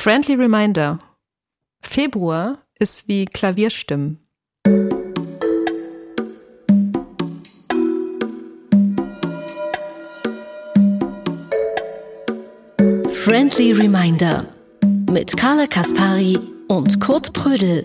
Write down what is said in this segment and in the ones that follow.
Friendly Reminder. Februar ist wie Klavierstimmen. Friendly Reminder mit Carla Kaspari und Kurt Prödel.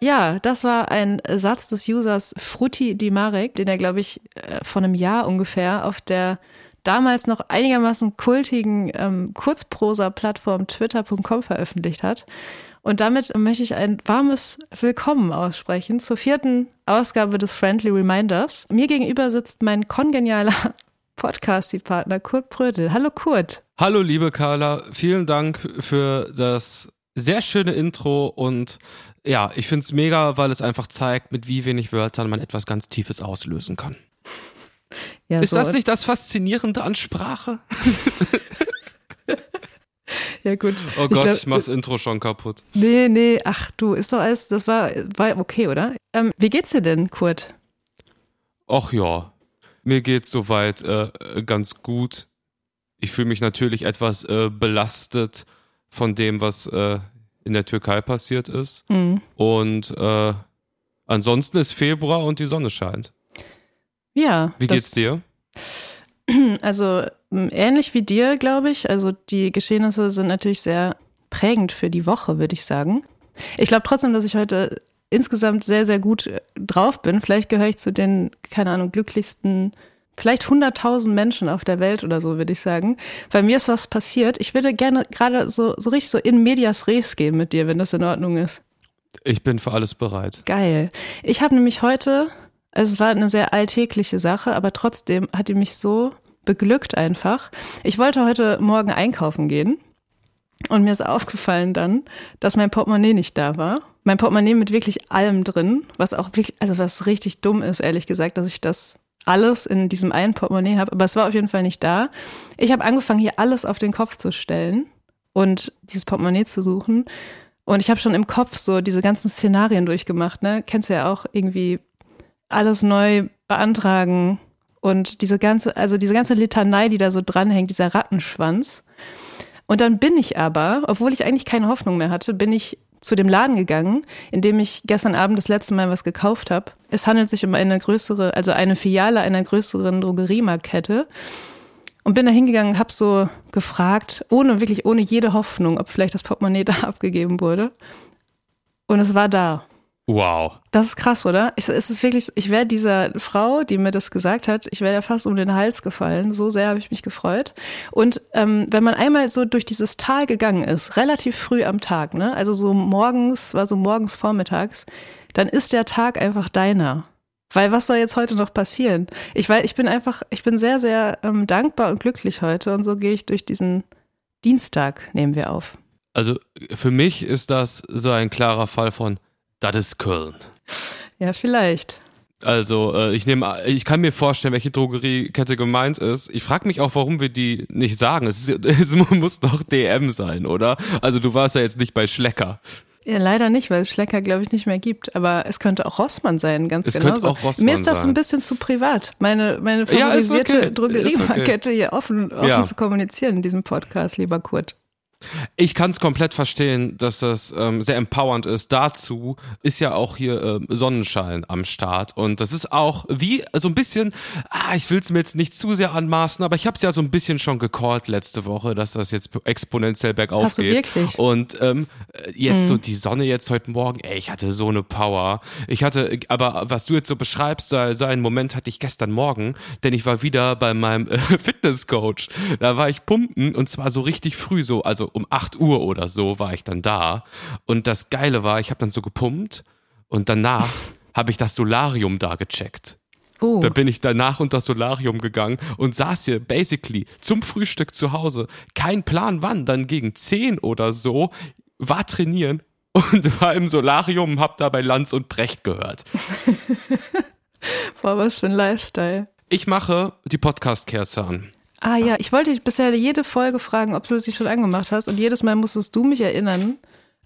Ja, das war ein Satz des Users Frutti Di Marek, den er, glaube ich, äh, vor einem Jahr ungefähr auf der damals noch einigermaßen kultigen ähm, Kurzprosa-Plattform twitter.com veröffentlicht hat. Und damit möchte ich ein warmes Willkommen aussprechen zur vierten Ausgabe des Friendly Reminders. Mir gegenüber sitzt mein kongenialer Podcast-Partner Kurt Brödel. Hallo Kurt. Hallo liebe Carla, vielen Dank für das sehr schöne Intro und ja, ich finde es mega, weil es einfach zeigt, mit wie wenig Wörtern man etwas ganz Tiefes auslösen kann. Ja, ist so das nicht das Faszinierende an Sprache? ja, gut. Oh Gott, ich, glaub, ich mach's Intro schon kaputt. Nee, nee, ach du, ist doch alles, das war, war okay, oder? Ähm, wie geht's dir denn, Kurt? Ach ja, mir geht's soweit äh, ganz gut. Ich fühle mich natürlich etwas äh, belastet von dem, was äh, in der Türkei passiert ist. Mhm. Und äh, ansonsten ist Februar und die Sonne scheint. Ja. Wie geht's dir? Also ähnlich wie dir, glaube ich. Also die Geschehnisse sind natürlich sehr prägend für die Woche, würde ich sagen. Ich glaube trotzdem, dass ich heute insgesamt sehr, sehr gut äh, drauf bin. Vielleicht gehöre ich zu den, keine Ahnung, glücklichsten, vielleicht 100.000 Menschen auf der Welt oder so, würde ich sagen. Bei mir ist was passiert. Ich würde gerne gerade so, so richtig so in medias res gehen mit dir, wenn das in Ordnung ist. Ich bin für alles bereit. Geil. Ich habe nämlich heute, also es war eine sehr alltägliche Sache, aber trotzdem hat die mich so beglückt einfach. Ich wollte heute Morgen einkaufen gehen und mir ist aufgefallen dann, dass mein Portemonnaie nicht da war. Mein Portemonnaie mit wirklich allem drin, was auch wirklich, also was richtig dumm ist, ehrlich gesagt, dass ich das alles in diesem einen Portemonnaie habe. Aber es war auf jeden Fall nicht da. Ich habe angefangen, hier alles auf den Kopf zu stellen und dieses Portemonnaie zu suchen. Und ich habe schon im Kopf so diese ganzen Szenarien durchgemacht, ne? Kennst du ja auch irgendwie alles neu beantragen und diese ganze, also diese ganze Litanei, die da so dranhängt, dieser Rattenschwanz. Und dann bin ich aber, obwohl ich eigentlich keine Hoffnung mehr hatte, bin ich zu dem Laden gegangen, in dem ich gestern Abend das letzte Mal was gekauft habe. Es handelt sich um eine größere, also eine Filiale einer größeren Drogeriemarktkette. Und bin da hingegangen, habe so gefragt, ohne wirklich ohne jede Hoffnung, ob vielleicht das Portemonnaie da abgegeben wurde. Und es war da. Wow. Das ist krass, oder? Ich, es ist wirklich, ich wäre dieser Frau, die mir das gesagt hat, ich wäre ja fast um den Hals gefallen. So sehr habe ich mich gefreut. Und ähm, wenn man einmal so durch dieses Tal gegangen ist, relativ früh am Tag, ne, also so morgens, war so morgens vormittags, dann ist der Tag einfach deiner. Weil was soll jetzt heute noch passieren? Ich weiß, ich bin einfach, ich bin sehr, sehr ähm, dankbar und glücklich heute und so gehe ich durch diesen Dienstag, nehmen wir auf. Also für mich ist das so ein klarer Fall von das ist Köln. Ja, vielleicht. Also, äh, ich nehme, ich kann mir vorstellen, welche Drogeriekette gemeint ist. Ich frage mich auch, warum wir die nicht sagen. Es, ist, es muss doch DM sein, oder? Also, du warst ja jetzt nicht bei Schlecker. Ja, leider nicht, weil es Schlecker, glaube ich, nicht mehr gibt. Aber es könnte auch Rossmann sein, ganz genau. Es könnte auch Rossmann Mir ist das ein bisschen zu privat, meine, meine favorisierte ja, okay. Drogeriemarkette okay. hier offen, offen ja. zu kommunizieren in diesem Podcast, lieber Kurt. Ich kann es komplett verstehen, dass das ähm, sehr empowernd ist. Dazu ist ja auch hier ähm, Sonnenschein am Start und das ist auch wie so ein bisschen, ah, ich will es mir jetzt nicht zu sehr anmaßen, aber ich habe es ja so ein bisschen schon gecallt letzte Woche, dass das jetzt exponentiell bergauf Hast geht. Du wirklich? Und ähm, jetzt mhm. so die Sonne jetzt heute Morgen, ey, ich hatte so eine Power. Ich hatte, aber was du jetzt so beschreibst, so einen Moment hatte ich gestern Morgen, denn ich war wieder bei meinem äh, Fitnesscoach. Da war ich pumpen und zwar so richtig früh so, also um 8 Uhr oder so war ich dann da. Und das Geile war, ich habe dann so gepumpt und danach habe ich das Solarium da gecheckt. Oh. Da bin ich danach unter das Solarium gegangen und saß hier basically zum Frühstück zu Hause. Kein Plan wann, dann gegen 10 oder so, war trainieren und war im Solarium und hab da bei Lanz und Brecht gehört. Boah, was für ein Lifestyle. Ich mache die Podcast-Kerze an. Ah ja, ich wollte dich bisher jede Folge fragen, ob du sie schon angemacht hast. Und jedes Mal musstest du mich erinnern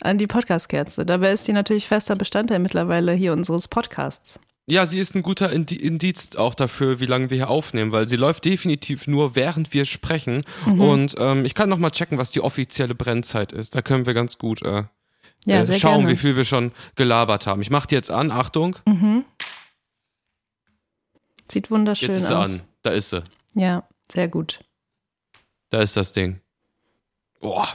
an die Podcast-Kerze. Dabei ist sie natürlich fester Bestandteil mittlerweile hier unseres Podcasts. Ja, sie ist ein guter Indiz auch dafür, wie lange wir hier aufnehmen, weil sie läuft definitiv nur, während wir sprechen. Mhm. Und ähm, ich kann noch mal checken, was die offizielle Brennzeit ist. Da können wir ganz gut äh, ja, äh, schauen, gerne. wie viel wir schon gelabert haben. Ich mache die jetzt an. Achtung. Mhm. Sieht wunderschön aus. Jetzt ist sie aus. an. Da ist sie. Ja, sehr gut. Da ist das Ding. Boah.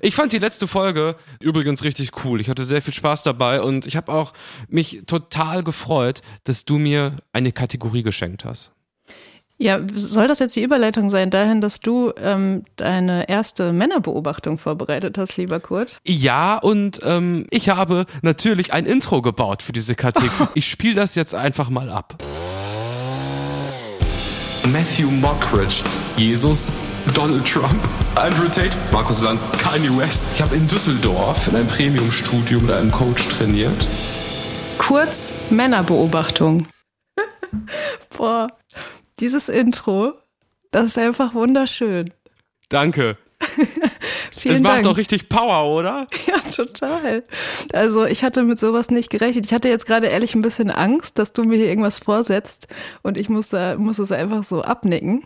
Ich fand die letzte Folge übrigens richtig cool. Ich hatte sehr viel Spaß dabei und ich habe auch mich total gefreut, dass du mir eine Kategorie geschenkt hast. Ja, soll das jetzt die Überleitung sein dahin, dass du ähm, deine erste Männerbeobachtung vorbereitet hast, lieber Kurt? Ja, und ähm, ich habe natürlich ein Intro gebaut für diese Kategorie. Ich spiele das jetzt einfach mal ab. Matthew Mockridge, Jesus, Donald Trump, Andrew Tate, Markus Lanz, Kanye West. Ich habe in Düsseldorf in einem Premium-Studio mit einem Coach trainiert. Kurz Männerbeobachtung. Boah, dieses Intro, das ist einfach wunderschön. Danke. Vielen das macht Dank. doch richtig Power, oder? Ja, total. Also ich hatte mit sowas nicht gerechnet. Ich hatte jetzt gerade ehrlich ein bisschen Angst, dass du mir hier irgendwas vorsetzt und ich muss, da, muss es einfach so abnicken.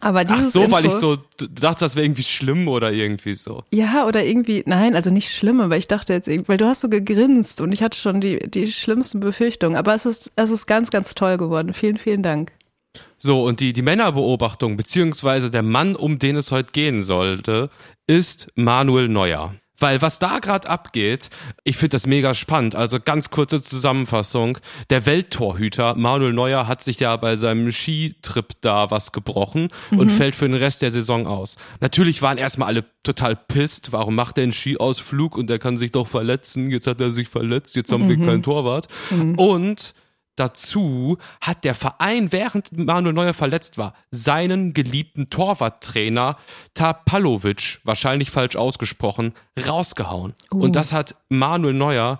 Aber dieses Ach so, Intro, weil ich so dachte, das wäre irgendwie schlimm oder irgendwie so. Ja, oder irgendwie, nein, also nicht schlimm, aber ich dachte jetzt, weil du hast so gegrinst und ich hatte schon die, die schlimmsten Befürchtungen. Aber es ist, es ist ganz, ganz toll geworden. Vielen, vielen Dank. So, und die, die Männerbeobachtung, beziehungsweise der Mann, um den es heute gehen sollte, ist Manuel Neuer. Weil was da gerade abgeht, ich finde das mega spannend. Also ganz kurze Zusammenfassung. Der Welttorhüter Manuel Neuer hat sich ja bei seinem Skitrip da was gebrochen mhm. und fällt für den Rest der Saison aus. Natürlich waren erstmal alle total pisst. Warum macht er einen Skiausflug und er kann sich doch verletzen? Jetzt hat er sich verletzt, jetzt haben mhm. wir keinen Torwart. Mhm. Und dazu hat der Verein, während Manuel Neuer verletzt war, seinen geliebten Torwarttrainer Tapalovic, wahrscheinlich falsch ausgesprochen, rausgehauen. Uh. Und das hat Manuel Neuer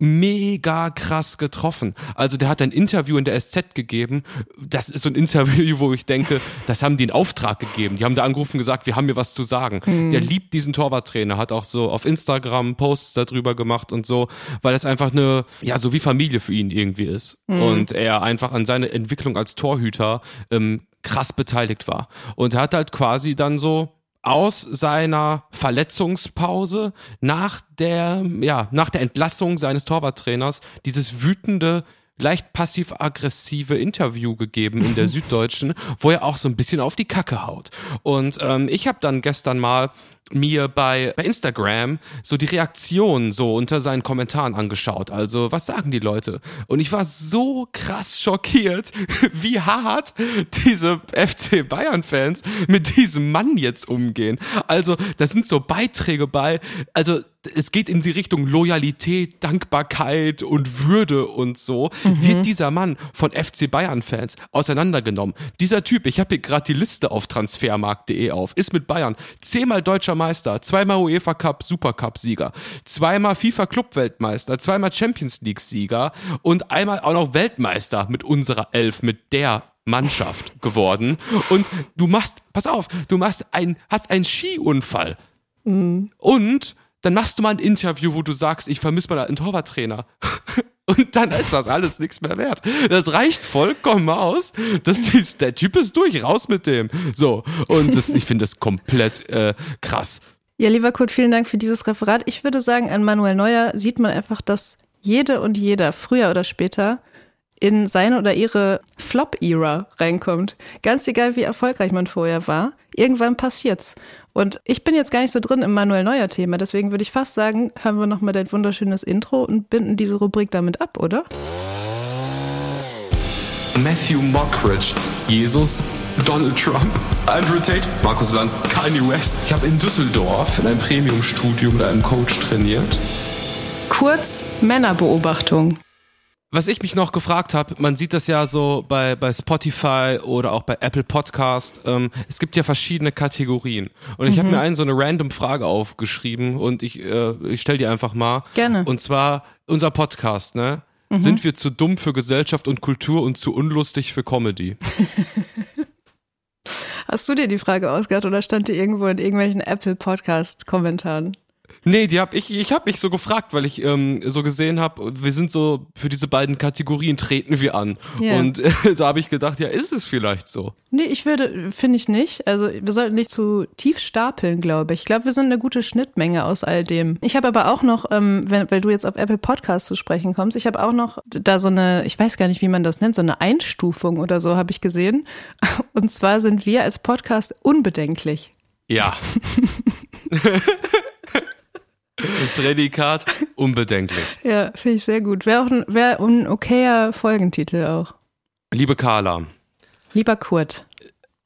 mega krass getroffen. Also der hat ein Interview in der SZ gegeben. Das ist so ein Interview, wo ich denke, das haben die in Auftrag gegeben. Die haben da angerufen und gesagt, wir haben mir was zu sagen. Mhm. Der liebt diesen Torwarttrainer, hat auch so auf Instagram Posts darüber gemacht und so, weil das einfach eine, ja, so wie Familie für ihn irgendwie ist. Mhm. Und er einfach an seiner Entwicklung als Torhüter ähm, krass beteiligt war. Und er hat halt quasi dann so aus seiner Verletzungspause nach der, ja, nach der Entlassung seines Torwarttrainers dieses wütende, leicht passiv-aggressive Interview gegeben in der Süddeutschen, wo er auch so ein bisschen auf die Kacke haut. Und ähm, ich habe dann gestern mal mir bei, bei Instagram so die Reaktion so unter seinen Kommentaren angeschaut. Also, was sagen die Leute? Und ich war so krass schockiert, wie hart diese FC Bayern-Fans mit diesem Mann jetzt umgehen. Also, da sind so Beiträge bei, also es geht in die Richtung Loyalität, Dankbarkeit und Würde und so, mhm. wird dieser Mann von FC Bayern-Fans auseinandergenommen. Dieser Typ, ich habe hier gerade die Liste auf transfermarkt.de auf, ist mit Bayern zehnmal deutscher Meister, zweimal UEFA Cup Supercup Sieger, zweimal FIFA Club Weltmeister, zweimal Champions League Sieger und einmal auch noch Weltmeister mit unserer Elf, mit der Mannschaft geworden. Und du machst, pass auf, du machst ein, hast einen Skiunfall. Mhm. Und dann machst du mal ein Interview, wo du sagst, ich vermisse mal einen Torwarttrainer. Und dann ist das alles nichts mehr wert. Das reicht vollkommen aus. Das, das, der Typ ist durch, raus mit dem. So, und das, ich finde das komplett äh, krass. Ja, lieber Kurt, vielen Dank für dieses Referat. Ich würde sagen, an Manuel Neuer sieht man einfach, dass jede und jeder, früher oder später, in seine oder ihre Flop-Ära reinkommt. Ganz egal, wie erfolgreich man vorher war, irgendwann passiert's. Und ich bin jetzt gar nicht so drin im Manuel Neuer Thema, deswegen würde ich fast sagen, hören wir nochmal dein wunderschönes Intro und binden diese Rubrik damit ab, oder? Matthew Mockridge, Jesus, Donald Trump, Andrew Tate, Markus Lanz, Kanye West. Ich habe in Düsseldorf in einem Premium-Studio mit einem Coach trainiert. Kurz Männerbeobachtung. Was ich mich noch gefragt habe, man sieht das ja so bei, bei Spotify oder auch bei Apple Podcast, ähm, es gibt ja verschiedene Kategorien. Und ich mhm. habe mir einen so eine random Frage aufgeschrieben und ich, äh, ich stell dir einfach mal. Gerne. Und zwar unser Podcast, ne? Mhm. Sind wir zu dumm für Gesellschaft und Kultur und zu unlustig für Comedy? Hast du dir die Frage ausgedacht oder stand die irgendwo in irgendwelchen Apple Podcast Kommentaren? Nee, die hab ich, ich habe mich so gefragt, weil ich ähm, so gesehen habe, wir sind so für diese beiden Kategorien treten wir an. Ja. Und äh, so habe ich gedacht, ja, ist es vielleicht so. Nee, ich würde, finde ich nicht. Also wir sollten nicht zu tief stapeln, glaube ich. Ich glaube, wir sind eine gute Schnittmenge aus all dem. Ich habe aber auch noch, ähm, wenn, weil du jetzt auf Apple Podcasts zu sprechen kommst, ich habe auch noch da so eine, ich weiß gar nicht, wie man das nennt, so eine Einstufung oder so habe ich gesehen. Und zwar sind wir als Podcast unbedenklich. Ja. Prädikat unbedenklich. Ja, finde ich sehr gut. Wäre auch ein, wär ein okayer Folgentitel auch. Liebe Carla, Lieber Kurt.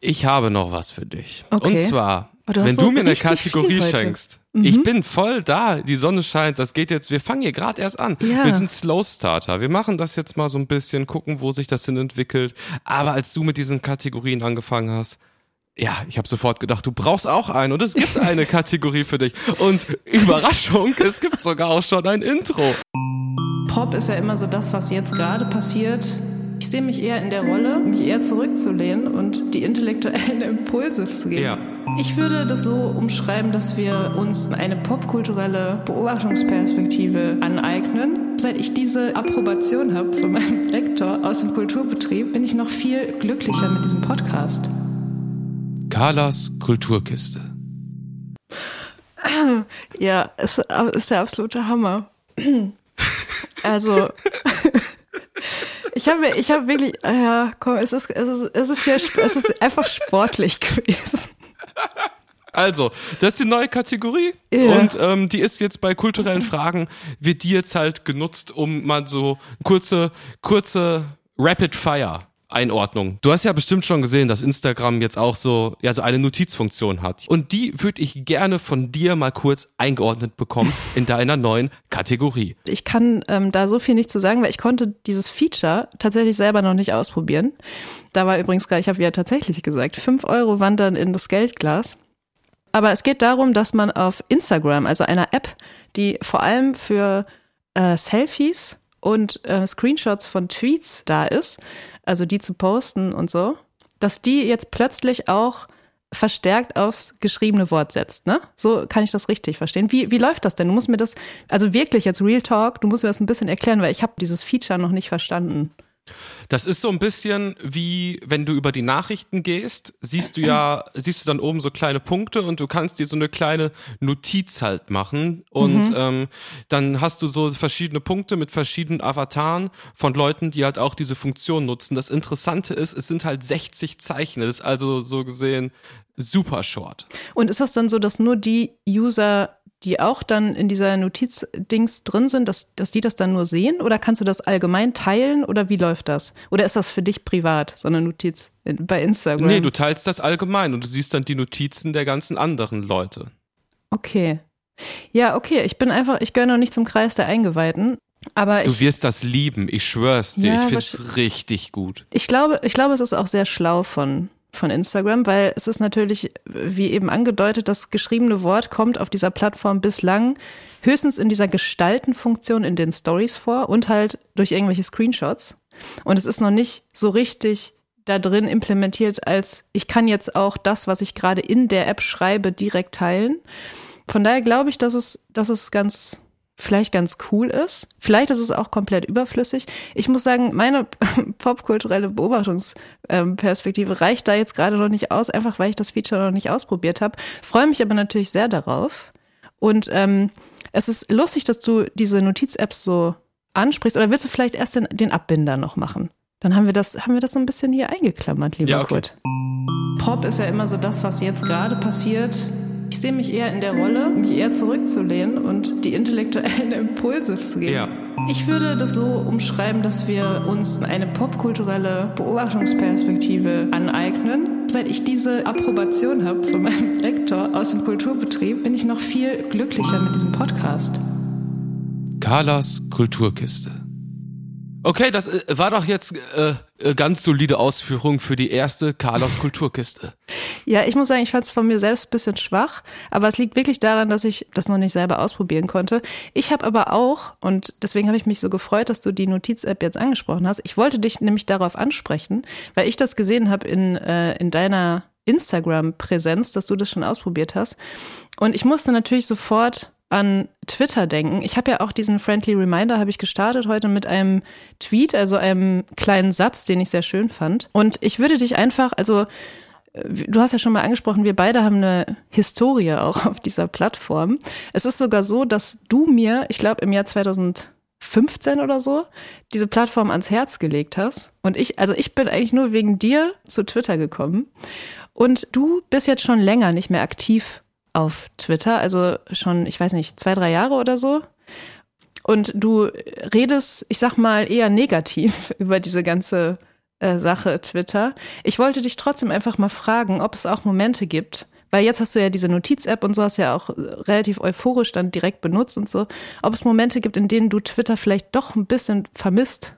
ich habe noch was für dich. Okay. Und zwar, Oh, du wenn so du mir eine Kategorie heute. Mhm. schenkst. Ich bin voll da, die Sonne scheint, das geht jetzt, wir fangen hier gerade erst an. Ja. Wir sind Slow Starter. Wir machen das jetzt mal so ein bisschen, gucken, wo sich das hin entwickelt. Aber als du mit diesen Kategorien angefangen hast, ja, ich habe sofort gedacht, du brauchst auch einen und es gibt eine Kategorie für dich. Und Überraschung, es gibt sogar auch schon ein Intro. Pop ist ja immer so das, was jetzt gerade passiert. Ich sehe mich eher in der Rolle, mich eher zurückzulehnen und die intellektuellen Impulse zu geben. Ja. Ich würde das so umschreiben, dass wir uns eine popkulturelle Beobachtungsperspektive aneignen. Seit ich diese Approbation habe von meinem Lektor aus dem Kulturbetrieb, bin ich noch viel glücklicher mit diesem Podcast. Carlas Kulturkiste. Ja, es ist der absolute Hammer. Also, ich habe, ich habe wirklich, ja, komm, es ist, es ist, es ist ja, es ist einfach sportlich gewesen. Also, das ist die neue Kategorie Ja. und ähm, die ist jetzt bei kulturellen Fragen, wird die jetzt halt genutzt, um mal so kurze, kurze Rapid Fire Einordnung. Du hast ja bestimmt schon gesehen, dass Instagram jetzt auch so, ja, so eine Notizfunktion hat. Und die würde ich gerne von dir mal kurz eingeordnet bekommen in deiner neuen Kategorie. Ich kann ähm, da so viel nicht zu sagen, weil ich konnte dieses Feature tatsächlich selber noch nicht ausprobieren. Da war übrigens gerade, ich habe ja tatsächlich gesagt, fünf Euro wandern in das Geldglas. Aber es geht darum, dass man auf Instagram, also einer App, die vor allem für äh, Selfies und äh, Screenshots von Tweets da ist, also die zu posten und so, dass die jetzt plötzlich auch verstärkt aufs geschriebene Wort setzt, ne? So kann ich das richtig verstehen. Wie, wie läuft das denn? Du musst mir das, also wirklich jetzt Real Talk, du musst mir das ein bisschen erklären, weil ich habe dieses Feature noch nicht verstanden. Das ist so ein bisschen wie, wenn du über die Nachrichten gehst, siehst du ja, siehst du dann oben so kleine Punkte und du kannst dir so eine kleine Notiz halt machen und ähm, dann hast du so verschiedene Punkte mit verschiedenen Avataren von Leuten, die halt auch diese Funktion nutzen. Das Interessante ist, es sind halt 60 Zeichen, das ist also so gesehen super short. Und ist das dann so, dass nur die User, die auch dann in dieser Notiz-Dings drin sind, dass, dass die das dann nur sehen? Oder kannst du das allgemein teilen? Oder wie läuft das? Oder ist das für dich privat, so eine Notiz bei Instagram? Nee, du teilst das allgemein und du siehst dann die Notizen der ganzen anderen Leute. Okay. Ja, okay. Ich bin einfach, ich gehöre noch nicht zum Kreis der Eingeweihten. Aber Du ich, wirst das lieben, ich schwör's dir, Ja, ich find's richtig gut. ich glaube, ich glaube, es ist auch sehr schlau von, von Instagram, weil es ist natürlich, wie eben angedeutet, das geschriebene Wort kommt auf dieser Plattform bislang höchstens in dieser Gestaltenfunktion in den Stories vor und halt durch irgendwelche Screenshots. Und es ist noch nicht so richtig da drin implementiert, als ich kann jetzt auch das, was ich gerade in der App schreibe, direkt teilen. Von daher glaube ich, dass es, dass es ganz, vielleicht ganz cool ist. Vielleicht ist es auch komplett überflüssig. Ich muss sagen, meine popkulturelle Beobachtungsperspektive reicht da jetzt gerade noch nicht aus, einfach weil ich das Feature noch nicht ausprobiert habe. Freue mich aber natürlich sehr darauf. Und ähm, es ist lustig, dass du diese Notiz-Apps so ansprichst. Oder willst du vielleicht erst den, den Abbinder noch machen? Dann haben wir das, haben wir das so ein bisschen hier eingeklammert, lieber Ja, okay. Kurt. Pop ist ja immer so das, was jetzt gerade passiert. Ich sehe mich eher in der Rolle, mich eher zurückzulehnen und die intellektuellen Impulse zu geben. Ja. Ich würde das so umschreiben, dass wir uns eine popkulturelle Beobachtungsperspektive aneignen. Seit ich diese Approbation habe von meinem Lektor aus dem Kulturbetrieb, bin ich noch viel glücklicher mit diesem Podcast. Carlas Kulturkiste. Okay, das äh, war doch jetzt äh, äh, ganz solide Ausführung für die erste Carlas Kulturkiste. Ja, ich muss sagen, ich fand es von mir selbst ein bisschen schwach, aber es liegt wirklich daran, dass ich das noch nicht selber ausprobieren konnte. Ich habe aber auch, und deswegen habe ich mich so gefreut, dass du die Notiz-App jetzt angesprochen hast, ich wollte dich nämlich darauf ansprechen, weil ich das gesehen habe in, äh, in deiner Instagram-Präsenz, dass du das schon ausprobiert hast. Und ich musste natürlich sofort an Twitter denken. Ich habe ja auch diesen Friendly Reminder habe ich gestartet heute mit einem Tweet, also einem kleinen Satz, den ich sehr schön fand. Und ich würde dich einfach, also du hast ja schon mal angesprochen, wir beide haben eine Historie auch auf dieser Plattform. Es ist sogar so, dass du mir, ich glaube im Jahr 2015 oder so, diese Plattform ans Herz gelegt hast. Und ich, also ich bin eigentlich nur wegen dir zu Twitter gekommen. Und du bist jetzt schon länger nicht mehr aktiv auf Twitter, also schon, ich weiß nicht, zwei, drei Jahre oder so. Und du redest, ich sag mal, eher negativ über diese ganze äh, Sache Twitter. Ich wollte dich trotzdem einfach mal fragen, ob es auch Momente gibt, weil jetzt hast du ja diese Notiz-App und so hast ja auch relativ euphorisch dann direkt benutzt und so, ob es Momente gibt, in denen du Twitter vielleicht doch ein bisschen vermisst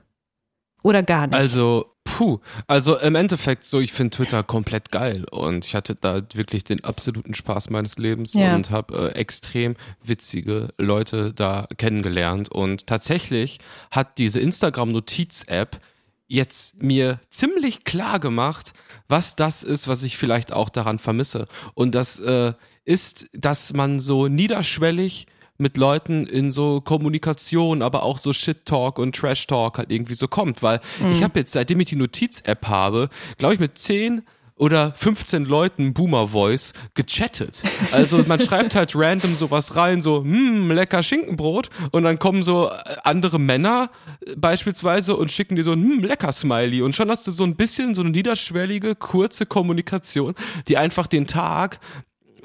oder gar nicht. Also Puh, also im Endeffekt so, ich finde Twitter komplett geil und ich hatte da wirklich den absoluten Spaß meines Lebens ja. und habe äh, extrem witzige Leute da kennengelernt und tatsächlich hat diese Instagram-Notiz-App jetzt mir ziemlich klar gemacht, was das ist, was ich vielleicht auch daran vermisse. Und das äh, ist, dass man so niederschwellig mit Leuten in so Kommunikation, aber auch so Shit-Talk und Trash-Talk halt irgendwie so kommt. Weil mhm. ich habe jetzt, seitdem ich die Notiz-App habe, glaube ich, mit zehn oder 15 Leuten Boomer Voice gechattet. Also man schreibt halt random sowas rein, so, hm, lecker Schinkenbrot und dann kommen so äh, andere Männer äh, beispielsweise und schicken dir so ein hm, lecker Smiley und schon hast du so ein bisschen so eine niederschwellige, kurze Kommunikation, die einfach den Tag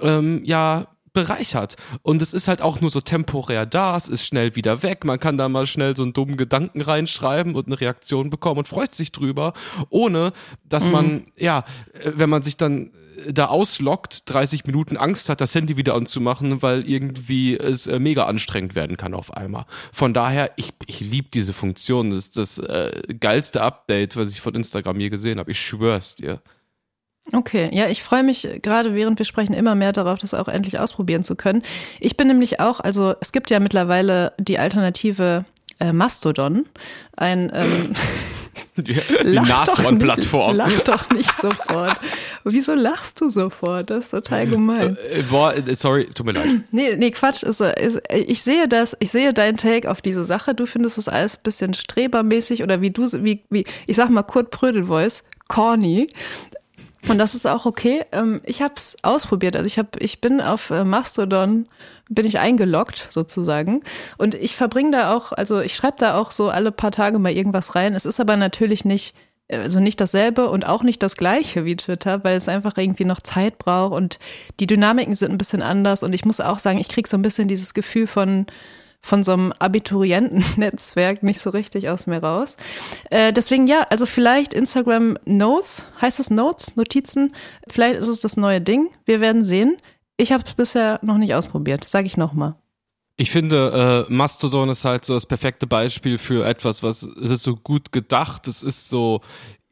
ähm, ja bereichert. Und es ist halt auch nur so temporär da, es ist schnell wieder weg. Man kann da mal schnell so einen dummen Gedanken reinschreiben und eine Reaktion bekommen und freut sich drüber, ohne dass mhm. man, ja, äh, wenn man sich dann äh, da auslockt, 30 Minuten Angst hat, das Handy wieder anzumachen, weil irgendwie es äh, mega anstrengend werden kann auf einmal. Von daher, ich, ich liebe diese Funktion. Das ist das äh, geilste Update, was ich von Instagram je gesehen habe. Ich schwör's dir. Okay, ja, ich freue mich gerade, während wir sprechen, immer mehr darauf, das auch endlich ausprobieren zu können. Ich bin nämlich auch, also es gibt ja mittlerweile die Alternative äh, Mastodon, ein ähm, die, die Nashorn-Plattform. Lach doch nicht sofort. Wieso lachst du sofort? Das ist total gemein. Äh, boah, äh, sorry, tut mir leid. Nee, nee, Quatsch. Ist, ist, ich sehe das, ich sehe deinen Take auf diese Sache. Du findest das alles ein bisschen strebermäßig oder wie du, wie, wie, ich sag mal Kurt Prödel-Voice, corny. Und das ist auch okay. Ähm, ich habe es ausprobiert. Also ich habe, ich bin auf äh, Mastodon bin ich eingeloggt sozusagen und ich verbringe da auch, also ich schreibe da auch so alle paar Tage mal irgendwas rein. Es ist aber natürlich nicht also nicht dasselbe und auch nicht das gleiche wie Twitter, weil es einfach irgendwie noch Zeit braucht und die Dynamiken sind ein bisschen anders und ich muss auch sagen, ich kriege so ein bisschen dieses Gefühl von von so einem Abiturientennetzwerk nicht so richtig aus mir raus. Äh, deswegen ja, also vielleicht Instagram Notes, heißt es Notes, Notizen, vielleicht ist es das neue Ding. Wir werden sehen. Ich habe es bisher noch nicht ausprobiert, sage ich nochmal. Ich finde, äh, Mastodon ist halt so das perfekte Beispiel für etwas, was es ist so gut gedacht, es ist so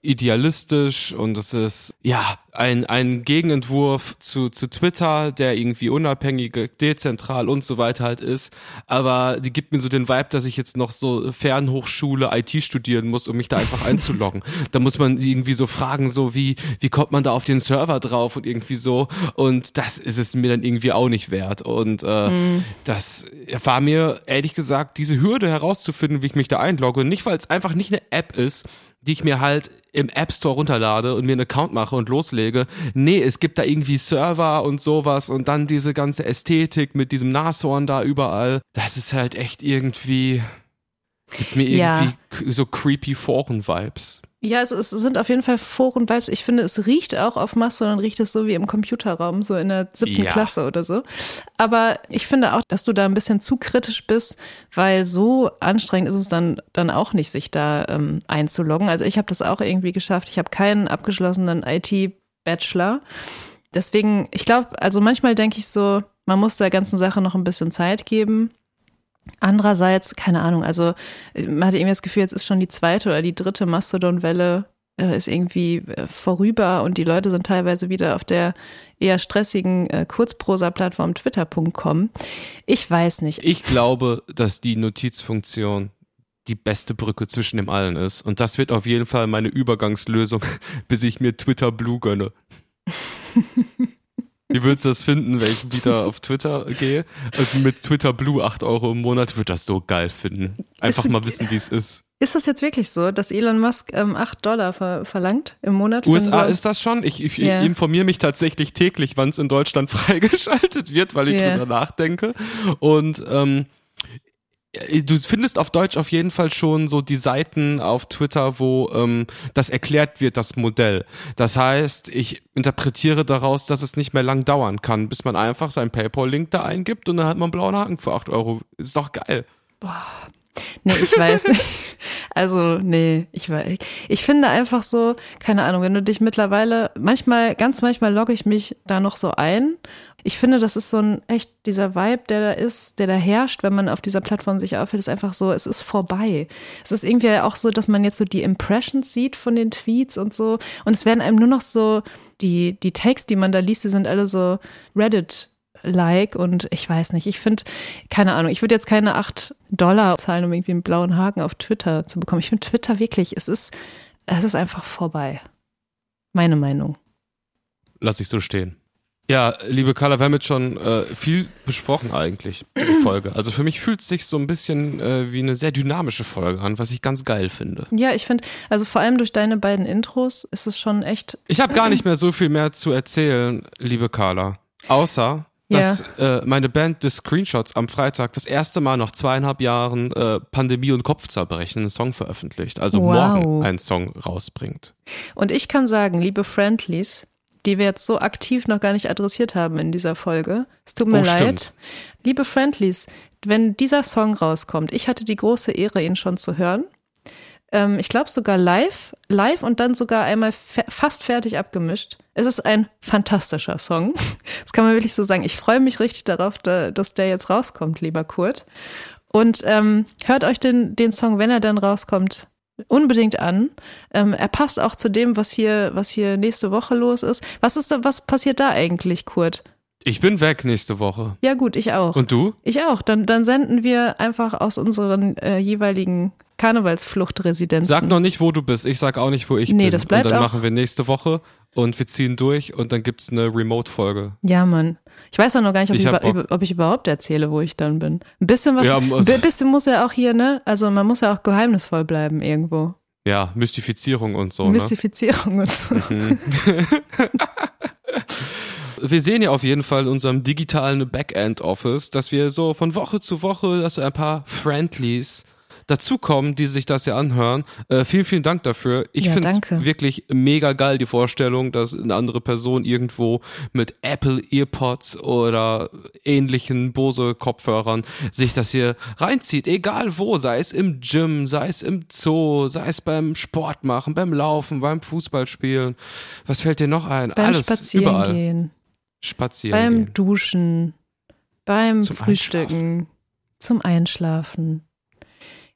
idealistisch und es ist ja ein, ein Gegenentwurf zu, zu Twitter, der irgendwie unabhängig, dezentral und so weiter halt ist. Aber die gibt mir so den Vibe, dass ich jetzt noch so Fernhochschule IT studieren muss, um mich da einfach einzuloggen. da muss man irgendwie so fragen, so wie, wie kommt man da auf den Server drauf und irgendwie so. Und das ist es mir dann irgendwie auch nicht wert. Und äh, mhm. das war mir ehrlich gesagt diese Hürde herauszufinden, wie ich mich da einlogge. Nicht, weil es einfach nicht eine App ist, die ich mir halt im App Store runterlade und mir einen Account mache und loslege. Nee, es gibt da irgendwie Server und sowas und dann diese ganze Ästhetik mit diesem Nashorn da überall. Das ist halt echt irgendwie, gibt mir irgendwie ja. so creepy Foren-Vibes. Ja, es, es, sind auf jeden Fall Foren-Vibes. Ich finde, es riecht auch auf Mastodon, riecht es so wie im Computerraum, so in der siebten ja. Klasse oder so. Aber ich finde auch, dass du da ein bisschen zu kritisch bist, weil so anstrengend ist es dann, dann auch nicht, sich da ähm, einzuloggen. Also ich habe das auch irgendwie geschafft. Ich habe keinen abgeschlossenen IT-Bachelor. Deswegen, ich glaube, also manchmal denke ich so, man muss der ganzen Sache noch ein bisschen Zeit geben. Andererseits, keine Ahnung, also man hatte irgendwie das Gefühl, jetzt ist schon die zweite oder die dritte Mastodon-Welle äh, ist irgendwie äh, vorüber und die Leute sind teilweise wieder auf der eher stressigen äh, Kurzprosa-Plattform twitter.com. Ich weiß nicht. Ich glaube, dass die Notizfunktion die beste Brücke zwischen dem allen ist. Und das wird auf jeden Fall meine Übergangslösung, bis ich mir Twitter Blue gönne. Wie würdest du das finden, wenn ich wieder auf Twitter gehe und mit Twitter Blue 8 Euro im Monat, würde das so geil finden. Einfach Ist- mal wissen, wie es ist. Ist das jetzt wirklich so, dass Elon Musk ähm, 8 Dollar ver verlangt im Monat? USA ist das schon. Ich, ich Ja. informiere mich tatsächlich täglich, wann es in Deutschland freigeschaltet wird, weil ich Ja. drüber nachdenke. Und ähm, du findest auf Deutsch auf jeden Fall schon so die Seiten auf Twitter, wo ähm, das erklärt wird, das Modell. Das heißt, ich interpretiere daraus, dass es nicht mehr lang dauern kann, bis man einfach seinen PayPal-Link da eingibt und dann hat man einen blauen Haken für 8 Euro. Ist doch geil. Nee, ich weiß nicht. Also, nee, ich weiß. Ich finde einfach so, keine Ahnung, wenn du dich mittlerweile, manchmal, ganz manchmal logge ich mich da noch so ein. Ich finde, das ist so ein echt dieser Vibe, der da ist, der da herrscht, wenn man auf dieser Plattform sich aufhält, ist einfach so, es ist vorbei. Es ist irgendwie auch so, dass man jetzt so die Impressions sieht von den Tweets und so. Und es werden einem nur noch so, die, die Tags, die man da liest, die sind alle so Reddit like und ich weiß nicht, ich finde, keine Ahnung, ich würde jetzt keine 8 Dollar zahlen, um irgendwie einen blauen Haken auf Twitter zu bekommen. Ich finde Twitter wirklich, es ist, es ist einfach vorbei. Meine Meinung. Lass ich so stehen. Ja, liebe Carla, wir haben jetzt schon äh, viel besprochen eigentlich, diese Folge. Also für mich fühlt es sich so ein bisschen äh, wie eine sehr dynamische Folge an, was ich ganz geil finde. Ja, ich finde, also vor allem durch deine beiden Intros ist es schon echt, Ich habe gar nicht mehr so viel mehr zu erzählen, liebe Carla. Außer, dass äh, meine Band The Screenshots am Freitag das erste Mal nach zweieinhalb Jahren äh, Pandemie und Kopfzerbrechen einen Song veröffentlicht. Also Wow. morgen einen Song rausbringt. Und ich kann sagen, liebe Friendlies, die wir jetzt so aktiv noch gar nicht adressiert haben in dieser Folge, es tut mir Oh, leid. stimmt. Liebe Friendlies, wenn dieser Song rauskommt, ich hatte die große Ehre, ihn schon zu hören. Ähm, ich glaube sogar live, live und dann sogar einmal fe fast fertig abgemischt. Es ist ein fantastischer Song. Das kann man wirklich so sagen. Ich freue mich richtig darauf, da, dass der jetzt rauskommt, lieber Kurt. Und ähm, hört euch den, den Song, wenn er dann rauskommt, unbedingt an. Ähm, er passt auch zu dem, was hier, was hier nächste Woche los ist. Was ist da, was passiert da eigentlich, Kurt? Ich bin weg nächste Woche. Ja, gut, ich auch. Und du? ich auch. Dann, dann senden wir einfach aus unseren äh, jeweiligen Karnevalsfluchtresidenzen. Sag noch nicht, wo du bist. Ich sag auch nicht, wo ich Nee, bin. das bleibt und dann auch- machen wir nächste Woche und wir ziehen durch und dann gibt's eine Remote-Folge. Ja, Mann. Ich weiß auch noch gar nicht, ob ich, Ich über, ob ich überhaupt erzähle, wo ich dann bin. Ein bisschen was, Ja, ein bisschen muss ja auch hier, ne? Also man muss ja auch geheimnisvoll bleiben irgendwo. Ja, Mystifizierung und so. Ne? Mystifizierung und so. wir sehen ja auf jeden Fall in unserem digitalen Backend-Office, dass wir so von Woche zu Woche, dass so ein paar Friendlies dazukommen, die sich das ja anhören. Äh, vielen, vielen Dank dafür. Ich Ja, finde es wirklich mega geil, die Vorstellung, dass eine andere Person irgendwo mit Apple Earpods oder ähnlichen Bose-Kopfhörern sich das hier reinzieht. Egal wo, sei es im Gym, sei es im Zoo, sei es beim Sport machen, beim Laufen, beim Fußballspielen. Was fällt dir noch ein? Beim Alles, Spazieren überall. gehen, Spazieren beim gehen. Duschen, beim Zum Frühstücken, zum Einschlafen.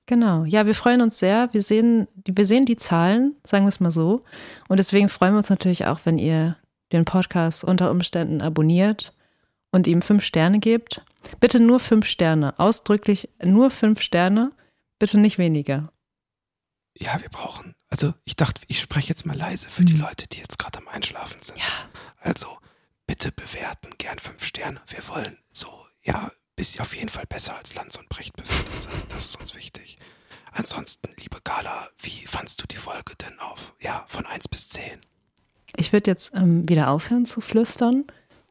Genau. Ja, wir freuen uns sehr. Wir sehen, wir sehen die Zahlen, sagen wir es mal so. Und deswegen freuen wir uns natürlich auch, wenn ihr den Podcast unter Umständen abonniert und ihm fünf Sterne gebt. Bitte nur fünf Sterne. Ausdrücklich nur fünf Sterne. Bitte nicht weniger. Ja, wir brauchen. Also, ich dachte, ich spreche jetzt mal leise für die Leute, die jetzt gerade am Einschlafen sind. Ja. Also, bitte bewerten, gern fünf Sterne. Wir wollen so, ja, bis auf jeden Fall besser als Lanz und Brecht bewertet sein. Das ist uns wichtig. Ansonsten, liebe Carla, wie fandst du die Folge denn auf? Ja, von 1 bis 10. Ich würde jetzt ähm, wieder aufhören zu flüstern.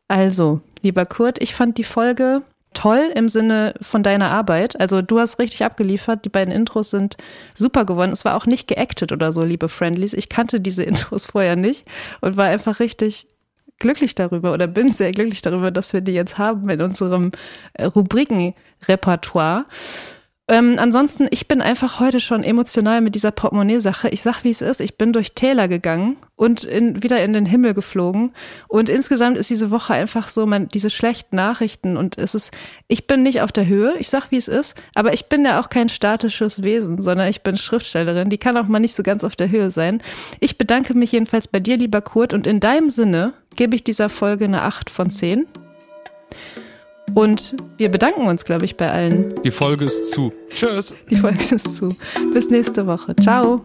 Also, lieber Kurt, ich fand die Folge toll im Sinne von deiner Arbeit. Also, du hast richtig abgeliefert. Die beiden Intros sind super geworden. Es war auch nicht geactet oder so, liebe Friendlies. Ich kannte diese Intros vorher nicht und war einfach richtig glücklich darüber oder bin sehr glücklich darüber, dass wir die jetzt haben in unserem äh, Rubrikenrepertoire. Ähm, ansonsten, ich bin einfach heute schon emotional mit dieser Portemonnaie-Sache. Ich sag, wie es ist. Ich bin durch Täler gegangen und in, wieder in den Himmel geflogen. Und insgesamt ist diese Woche einfach so, man, diese schlechten Nachrichten und es ist, ich bin nicht auf der Höhe. Ich sag, wie es ist. Aber ich bin ja auch kein statisches Wesen, sondern ich bin Schriftstellerin. Die kann auch mal nicht so ganz auf der Höhe sein. Ich bedanke mich jedenfalls bei dir, lieber Kurt. Und in deinem Sinne gebe ich dieser Folge eine 8 von 10. Und wir bedanken uns, glaube ich, bei allen. Die Folge ist zu. Tschüss. Die Folge ist zu. Bis nächste Woche. Ciao.